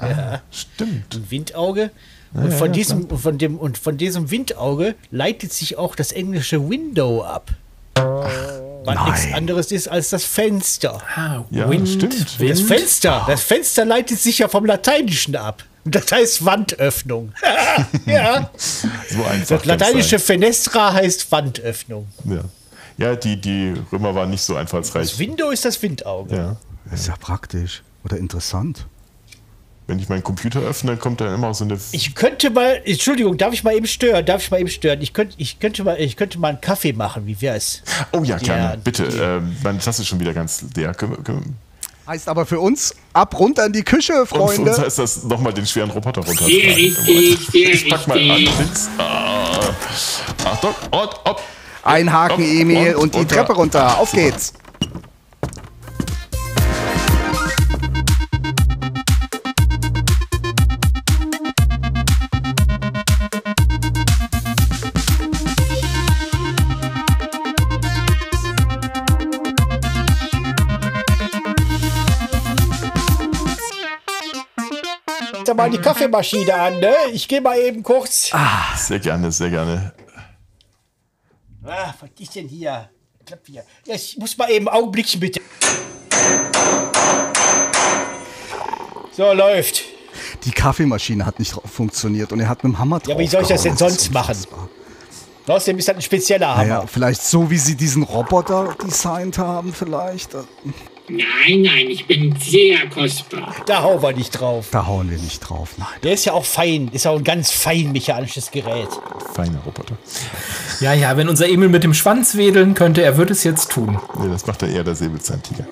Ja. Stimmt. Ein Windauge. Und von, diesem, von dem, und von diesem Windauge leitet sich auch das englische Window ab. Was nichts anderes ist als das Fenster. Ah, Ja, Wind, stimmt. Wind. Das Fenster, das Fenster leitet sich ja vom Lateinischen ab. Und Das heißt Wandöffnung. <laughs> ja. So einfach. Das lateinische. Fenestra heißt Wandöffnung. Ja, ja die, die Römer waren nicht so Das einfallsreich. Window ist das Windauge. Ja. Das ist ja praktisch oder interessant. Wenn ich meinen Computer öffne, kommt dann immer so eine. Ich könnte mal, Entschuldigung, darf ich mal eben stören? Darf ich mal eben stören? Ich könnte, ich könnte mal, ich könnte mal einen Kaffee machen. Wie wär's? oh ja, gerne. Ja, Bitte. Ähm, meine Tasse ist schon wieder ganz leer. Können, wir- können, Heißt aber für uns ab runter in die Küche, und für uns Freunde. heißt das nochmal den schweren Roboter runter. Ich pack mal an. Links. Ah. Achtung. Und, ob. Einhaken, Ob, Emil, und, die. Treppe runter. Auf Super. geht's. Mal die Kaffeemaschine an, ne? Ich gehe mal eben kurz. Ah, Sehr gerne, sehr gerne. was ist denn hier? Klapp hier. Ja, ich muss mal eben Augenblickchen bitte. So, läuft. Die Kaffeemaschine hat nicht funktioniert und er hat mit dem Hammer Ja, wie soll ich das denn sonst ist machen? Außerdem ist das ein spezieller Hammer. Naja, vielleicht so, wie sie diesen Roboter designt haben, vielleicht. Nein, nein, ich bin sehr kostbar. Da hauen wir nicht drauf. Da hauen wir nicht drauf. Nein. Der ist ja auch fein, ist auch ein ganz fein mechanisches Gerät. Feiner Roboter. Ja, ja, wenn unser Emil mit dem Schwanz wedeln könnte, er wird es jetzt tun. Nee, das macht ja eher der Säbelzahntiger.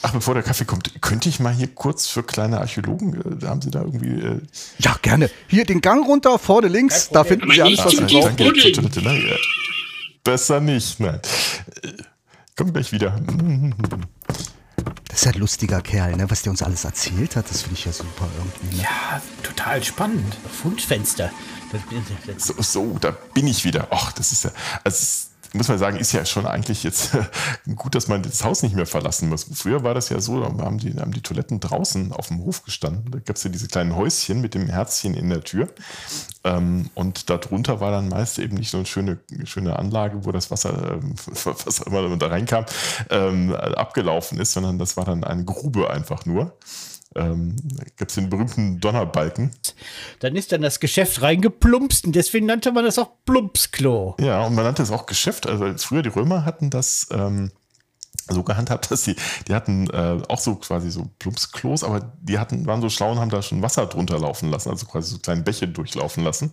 Ach, bevor der Kaffee kommt, könnte ich mal hier kurz für kleine Archäologen, äh, haben Sie da irgendwie. Äh, Ja, gerne. Hier den Gang runter, vorne links. Da finden Sie alles, was nicht Sie brauchen. äh, Besser nicht, nein. Komm gleich wieder. Das ist ja ein lustiger Kerl, ne? was der uns alles erzählt hat. Das finde ich ja super irgendwie. Ne? Ja, total spannend. Fundfenster. So, so, da bin ich wieder. Ach, das ist ja. Also muss man sagen, ist ja schon eigentlich jetzt <laughs> gut, dass man das Haus nicht mehr verlassen muss. Früher war das ja so, da haben die, haben die Toiletten draußen auf dem Hof gestanden. Da gab es ja diese kleinen Häuschen mit dem Herzchen in der Tür. Ähm, und darunter war dann meist eben nicht so eine schöne, schöne Anlage, wo das Wasser, ähm, <laughs> was auch immer da reinkam, ähm, abgelaufen ist, sondern das war dann eine Grube einfach nur. Ähm, gab es den berühmten Donnerbalken. dann ist dann das Geschäft reingeplumpst und deswegen nannte man das auch Plumpsklo. Ja, und man nannte es auch Geschäft. Also früher die Römer hatten das ähm, so gehandhabt, <laughs> dass die, die hatten äh, auch so quasi so Plumpsklos, aber die hatten, waren so schlau und haben da schon Wasser drunter laufen lassen, also quasi so kleine Bäche durchlaufen lassen.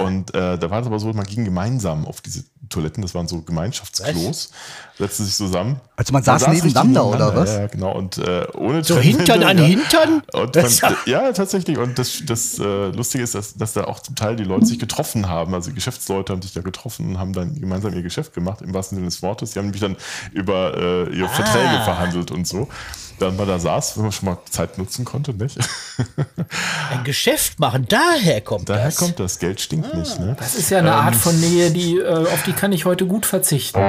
Und äh, da war es aber so, man ging gemeinsam auf diese Toiletten, das waren so Gemeinschaftsklos, setzten sich zusammen. Also man saß richtig nebeneinander, oder was? Ja, genau. Und äh, ohne So Hintern an ja. Hintern? Und man, ja, tatsächlich. Und das, das äh, Lustige ist, dass, dass da auch zum Teil die Leute sich getroffen haben. Also Geschäftsleute haben sich da getroffen und haben dann gemeinsam ihr Geschäft gemacht, im wahrsten Sinne des Wortes. Die haben nämlich dann über äh, ihre Verträge verhandelt und so. Dann man da saß, wenn man schon mal Zeit nutzen konnte, nicht? <laughs> Ein Geschäft machen, daher kommt Daher das. kommt das. Geld stinkt nicht, ne? Das ist ja eine Art von Nähe, die, äh, auf die kann ich heute gut verzichten.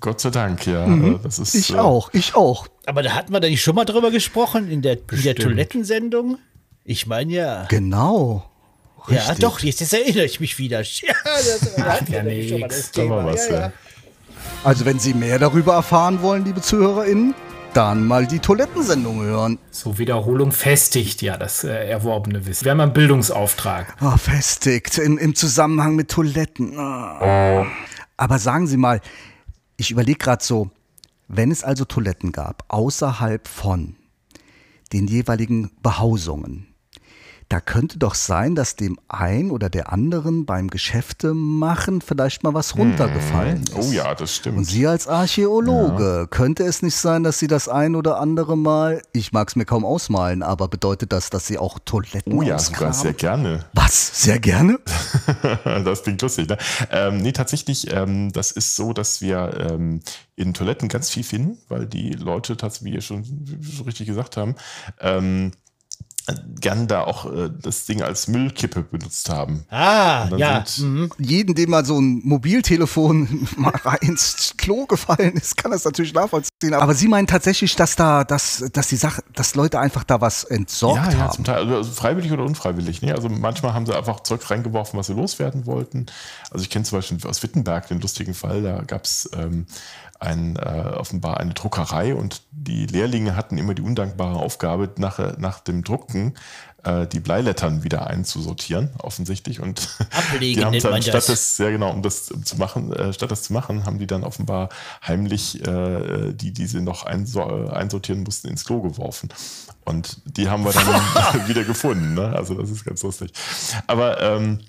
Gott sei Dank, ja. Äh, Das ist, Ich äh, auch, ich auch. Aber da hatten wir da nicht schon mal drüber gesprochen in der, in der. Toilettensendung? Ich meine ja. Genau. Ja, Richtig. doch, jetzt, jetzt erinnere ich mich wieder. <laughs> Ja, das hatten wir ja, nämlich schon mal das Thema. was, ja, ja. Also wenn Sie mehr darüber erfahren wollen, liebe ZuhörerInnen, dann mal die Toilettensendung hören. So Wiederholung festigt ja das äh, erworbene Wissen. Wir haben einen Bildungsauftrag. Ah, festigt, in, im Zusammenhang mit Toiletten. Ah. Aber sagen Sie mal, ich überlege gerade so, wenn es also Toiletten gab, außerhalb von den jeweiligen Behausungen, da könnte doch sein, dass dem einen oder der anderen beim Geschäfte machen vielleicht mal was runtergefallen ist. Oh ja, das stimmt. Und Sie als Archäologe, könnte es nicht sein, dass Sie das ein oder andere Mal, ich mag es mir kaum ausmalen, aber bedeutet das, dass Sie auch Toiletten oh ja, sogar sehr gerne. Was? Sehr gerne? <laughs> das klingt lustig, ne? Ähm, nee, tatsächlich, ähm, das ist so, dass wir ähm, in Toiletten ganz viel finden, weil die Leute tatsächlich, wie ihr schon so richtig gesagt haben, ähm, gern da auch äh, das Ding als Müllkippe benutzt haben. Ah, ja. sind- mhm. jeden, dem mal so ein Mobiltelefon <laughs> mal rein ins Klo gefallen ist, kann das natürlich nachvollziehen. Aber Sie meinen tatsächlich, dass da, dass, dass die Sache, dass Leute einfach da was entsorgt Ja, ja, haben. zum Teil, also freiwillig oder unfreiwillig. Ne? Also manchmal haben sie einfach Zeug reingeworfen, was sie loswerden wollten. Also ich kenne zum Beispiel aus Wittenberg den lustigen Fall, da gab es ähm, ein, äh, offenbar eine Druckerei und die Lehrlinge hatten immer die undankbare Aufgabe, nach, nach dem Drucken äh, die Bleilettern wieder einzusortieren, offensichtlich. Und <laughs> Ablegen die haben dann statt das. ja genau, um das zu machen, äh, statt das zu machen, haben die dann offenbar heimlich äh, die, die sie noch einsor einsortieren mussten, ins Klo geworfen. Und die haben wir dann <laughs> <laughs> wieder gefunden. Ne? Also das ist ganz lustig. Aber ähm,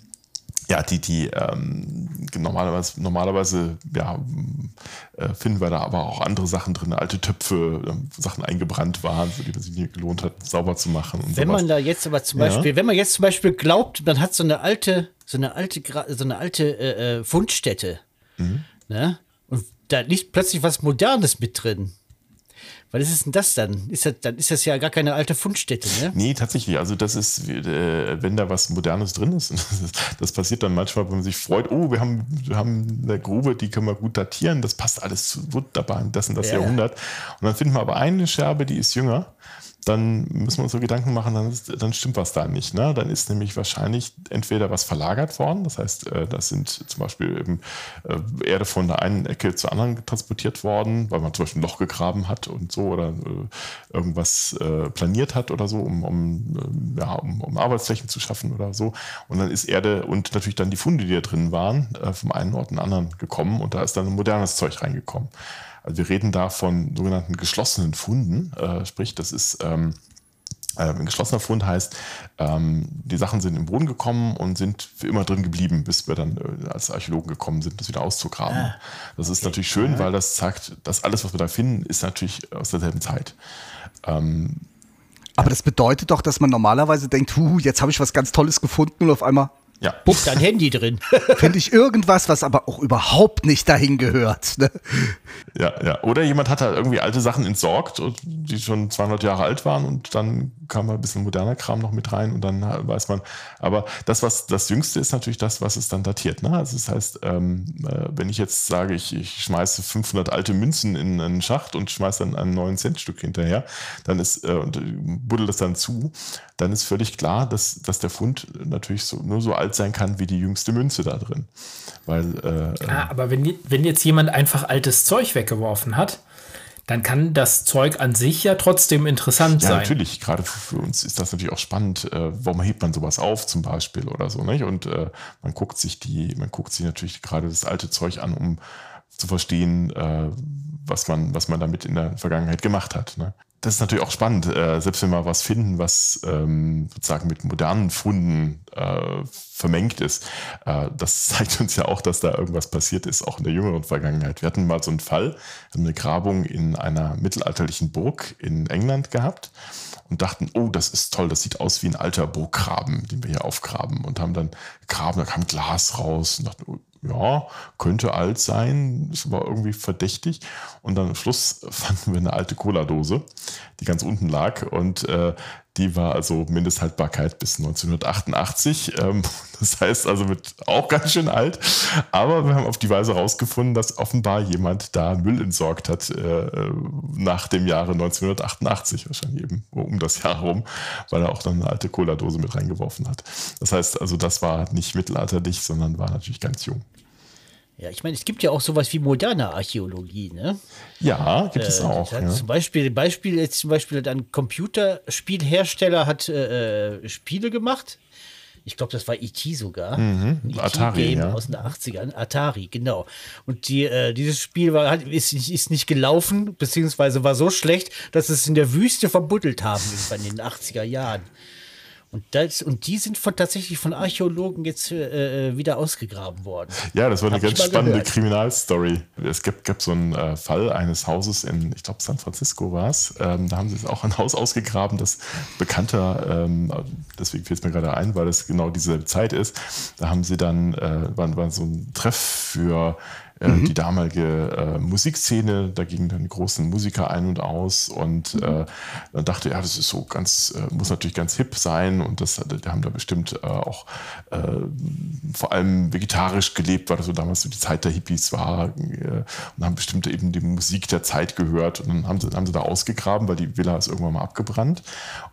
ja, die, die ähm, normalerweise, normalerweise ja, äh, finden wir da aber auch andere Sachen drin, alte Töpfe, ähm, Sachen eingebrannt waren, für die es sich nicht gelohnt hat, sauber zu machen. Und Wenn sowas. man da jetzt aber zum Ja. Beispiel, wenn man jetzt zum Beispiel glaubt, man hat so eine alte, so eine alte, so eine alte äh, äh, Fundstätte, Mhm. ne? Und da liegt plötzlich was Modernes mit drin. Was ist denn das dann? Ist das, dann ist das ja gar keine alte Fundstätte, ne? Nee, tatsächlich. Also das ist, äh, wenn da was Modernes drin ist, <laughs> das passiert dann manchmal, wenn man sich freut, oh, wir haben, wir haben eine Grube, die können wir gut datieren, das passt alles zu- wunderbar in das und das Ja. Jahrhundert. Und dann finden wir aber eine Scherbe, die ist jünger. Dann müssen wir uns so Gedanken machen, dann, ist, dann stimmt was da nicht. Ne? Dann ist nämlich wahrscheinlich entweder was verlagert worden, das heißt, äh, das sind zum Beispiel eben äh, Erde von der einen Ecke zur anderen transportiert worden, weil man zum Beispiel ein Loch gegraben hat und so oder äh, irgendwas planiert hat oder so, um, um, ja, um, um Arbeitsflächen zu schaffen oder so. Und dann ist Erde und natürlich dann die Funde, die da drin waren, vom einen Ort in den anderen gekommen und da ist dann ein modernes Zeug reingekommen. Also wir reden da von sogenannten geschlossenen Funden, äh, sprich, das ist ähm, äh, ein geschlossener Fund heißt, ähm, die Sachen sind im Boden gekommen und sind für immer drin geblieben, bis wir dann äh, als Archäologen gekommen sind, das wieder auszugraben. das ist natürlich schön, weil das sagt, dass alles, was wir da finden, ist natürlich aus derselben Zeit. Aber das bedeutet doch, dass man normalerweise denkt, huh, jetzt habe ich was ganz Tolles gefunden und auf einmal Ja, Buckt dein Handy drin. <laughs> finde ich irgendwas, was aber auch überhaupt nicht dahin gehört. Ne? ja, ja. Oder jemand hat halt irgendwie alte Sachen entsorgt, die schon 200 Jahre alt waren und dann kam ein bisschen moderner Kram noch mit rein und dann weiß man. Aber das, was das Jüngste ist, natürlich das, was es dann datiert. Ne? Also das heißt, ähm, äh, wenn ich jetzt sage, ich, ich schmeiße 500 alte Münzen in einen Schacht und schmeiße dann ein 9 Cent Stück hinterher, dann ist äh, und äh, buddel das dann zu, dann ist völlig klar, dass, dass der Fund natürlich so, nur so alt sein kann wie die jüngste Münze da drin. Weil äh, Ah, aber wenn, wenn jetzt jemand einfach altes Zeug weggeworfen hat, dann kann das Zeug an sich ja trotzdem interessant Ja, sein. natürlich. Gerade für, uns ist das natürlich auch spannend. Äh, warum hebt man sowas auf, zum Beispiel oder so, nicht? Und äh, man guckt sich die, man guckt sich natürlich gerade das alte Zeug an, um zu verstehen, äh, was, man, was man damit in der Vergangenheit gemacht hat. Ne? Das ist natürlich auch spannend, äh, selbst wenn wir was finden, was ähm, sozusagen mit modernen Funden äh, vermengt ist. Äh, das <laughs> zeigt uns ja auch, dass da irgendwas passiert ist, auch in der jüngeren Vergangenheit. Wir hatten mal so einen Fall, eine Grabung in einer mittelalterlichen Burg in England gehabt und dachten, oh, das ist toll, das sieht aus wie ein alter Burggraben, den wir hier aufgraben und haben dann gegraben, da kam Glas raus und dachten, oh, ja, könnte alt sein, ist aber irgendwie verdächtig. Und dann am Schluss <laughs> fanden wir eine alte Cola-Dose, die ganz unten lag. Und äh, die war also Mindesthaltbarkeit bis 1988. Ähm, <laughs> das heißt also mit auch ganz schön alt. Aber wir haben auf die Weise herausgefunden, dass offenbar jemand da Müll entsorgt hat äh, nach dem Jahre 1988, wahrscheinlich eben um das Jahr herum, weil er auch dann eine alte Cola-Dose mit reingeworfen hat. Das heißt also, das war nicht mittelalterlich, sondern war natürlich ganz jung. Ja, ich meine, es gibt ja auch sowas wie moderne Archäologie, ne? Ja, gibt es auch. Hat Ja. Zum Beispiel, Beispiel jetzt zum Beispiel hat ein Computerspielhersteller hat äh, äh, Spiele gemacht. Ich glaube, das war E.T. sogar. Ein Mhm. Atari, E.T.-Game ja. aus den 80ern. Atari, genau. Und die, äh, dieses Spiel war, hat, ist, ist nicht gelaufen, beziehungsweise war so schlecht, dass es in der Wüste verbuddelt haben, irgendwann in den 80er Jahren. Und, das, und die sind von, tatsächlich von Archäologen jetzt äh, äh, wieder ausgegraben worden. Ja, das war eine Hab ganz spannende. Kriminalstory. Es gab, gab so einen äh, Fall eines Hauses in, ich glaube, San Francisco war es. Ähm, da haben sie auch ein <laughs> Haus ausgegraben, das bekannter, ähm, deswegen fällt es mir gerade ein, weil es genau diese Zeit ist. Da haben sie dann, äh, war, war so ein Treff für äh, die damalige äh, Musikszene. Da gingen dann die großen Musiker ein und aus und äh, dann dachte ja, das ist so ganz, äh, muss natürlich ganz hip sein und das, die haben da bestimmt äh, auch äh, vor allem vegetarisch gelebt, weil das so damals so die Zeit der Hippies war äh, und haben bestimmt eben die Musik der Zeit gehört und dann haben sie, haben sie da ausgegraben, weil die Villa ist irgendwann mal abgebrannt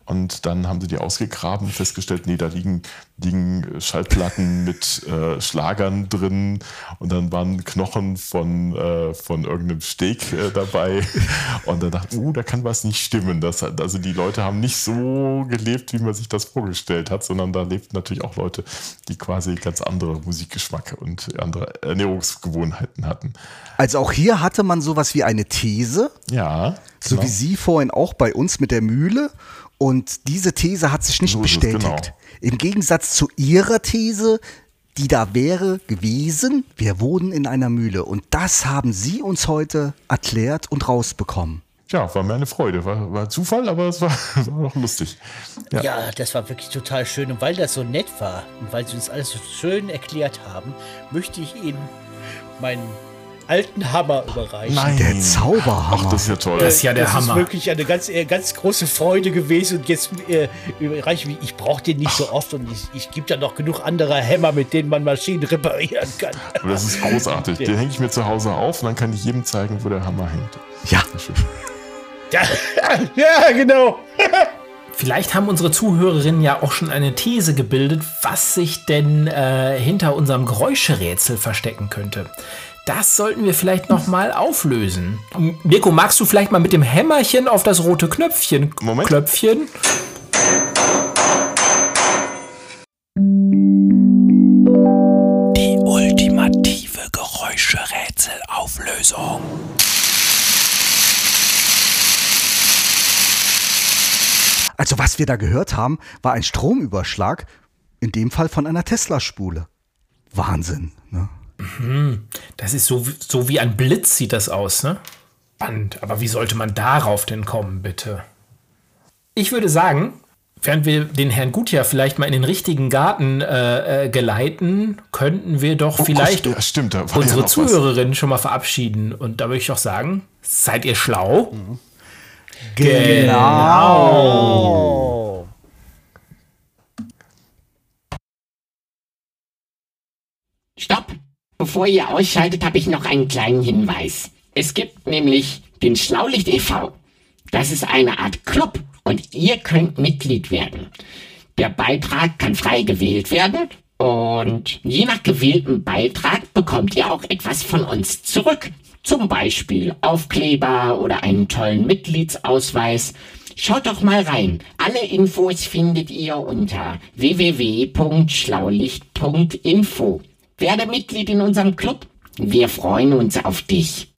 und dann haben sie die ausgegraben und festgestellt, nee, da liegen, liegen Schallplatten mit äh, Schlagern drin und dann waren Knochen von, äh, von irgendeinem Steak äh, dabei <laughs> und dann dachte ich, uh, da kann was nicht stimmen. Das, also die Leute haben nicht so gelebt, wie man sich das vorgestellt hat, sondern da lebten natürlich auch Leute, die quasi ganz andere Musikgeschmack und andere Ernährungsgewohnheiten hatten. Also auch hier hatte man sowas wie eine These, Ja, so genau. wie Sie vorhin auch bei uns mit der Mühle. Und diese These hat sich nicht So es, bestätigt. genau. Im Gegensatz zu Ihrer These, die da wäre gewesen, wir wohnen in einer Mühle. Und das haben Sie uns heute erklärt und rausbekommen. Ja, war mir eine Freude. War, war Zufall, aber es war, <laughs> war noch lustig. Ja. Ja. das war wirklich total schön. Und weil das so nett war und weil sie uns alles so schön erklärt haben, möchte ich Ihnen meinen alten Hammer überreichen. Nein. Der Zauberhammer. Ach, das ist ja toll. Das ist ja der das Hammer. ist wirklich eine ganz, äh, ganz große Freude gewesen. Und jetzt äh, überreiche ich, ich brauche den nicht so oft und ich, ich gebe da noch genug andere Hämmer, mit denen man Maschinen reparieren kann. Aber das ist großartig. Den hänge ich mir zu Hause auf und dann kann ich jedem zeigen, wo der Hammer hängt. Ja. Ja, <laughs> ja genau. <laughs> Vielleicht haben unsere Zuhörerinnen ja auch schon eine These gebildet, was sich denn äh, hinter unserem Geräuscherätsel verstecken könnte. Das sollten wir vielleicht noch mal auflösen. Mirko, magst du vielleicht mal mit dem Hämmerchen auf das rote Knöpfchen Moment. Klöpfchen? Die ultimative Geräuscherätselauflösung. also was wir da gehört haben, war ein Stromüberschlag, in dem Fall von einer Tesla-Spule. Wahnsinn. Ne? Das ist so, so wie ein Blitz sieht das aus, ne? Spannend. Aber wie sollte man darauf denn kommen, bitte? Ich würde sagen, während wir den Herrn Gutjahr vielleicht mal in den richtigen Garten äh, äh, geleiten, könnten wir doch vielleicht Oh ja, stimmt, da war unsere ja. Zuhörerinnen schon mal verabschieden. Und da würde ich auch sagen, seid ihr schlau? Mhm. Oh. Stopp! Bevor ihr ausschaltet, habe ich noch einen kleinen Hinweis. Es gibt nämlich den Schlaulicht e.V. Das ist eine Art Club und ihr könnt Mitglied werden. Der Beitrag kann frei gewählt werden und je nach gewähltem Beitrag bekommt ihr auch etwas von uns zurück. Zum Beispiel Aufkleber oder einen tollen Mitgliedsausweis. Schaut doch mal rein. Alle Infos findet ihr unter www.schlaulicht.info. Werde Mitglied in unserem Club. Wir freuen uns auf dich.